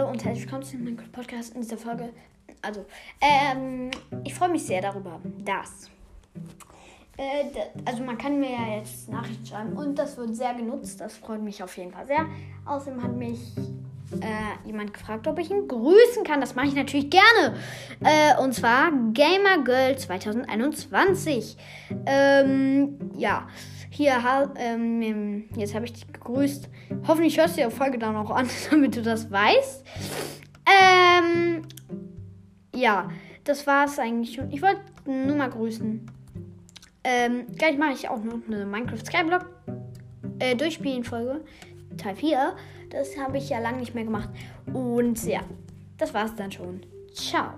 und herzlich willkommen zu meinem Podcast in dieser Folge. Also, ähm, ich freue mich sehr darüber, dass. Äh, also, man kann mir ja jetzt Nachrichten schreiben und das wird sehr genutzt. Das freut mich auf jeden Fall sehr. Außerdem hat mich äh, jemand gefragt, ob ich ihn grüßen kann. Das mache ich natürlich gerne. Äh, und zwar Gamer Girl 2021. Ähm, ja. Hier, ähm, jetzt habe ich dich gegrüßt. Hoffentlich hörst du die Folge dann auch an, damit du das weißt. Ähm, ja, das war es eigentlich schon. Ich wollte nur mal grüßen. Ähm, gleich mache ich auch noch eine Minecraft Skyblock äh, Durchspielen-Folge. Teil 4. Das habe ich ja lange nicht mehr gemacht. Und ja, das war es dann schon. Ciao.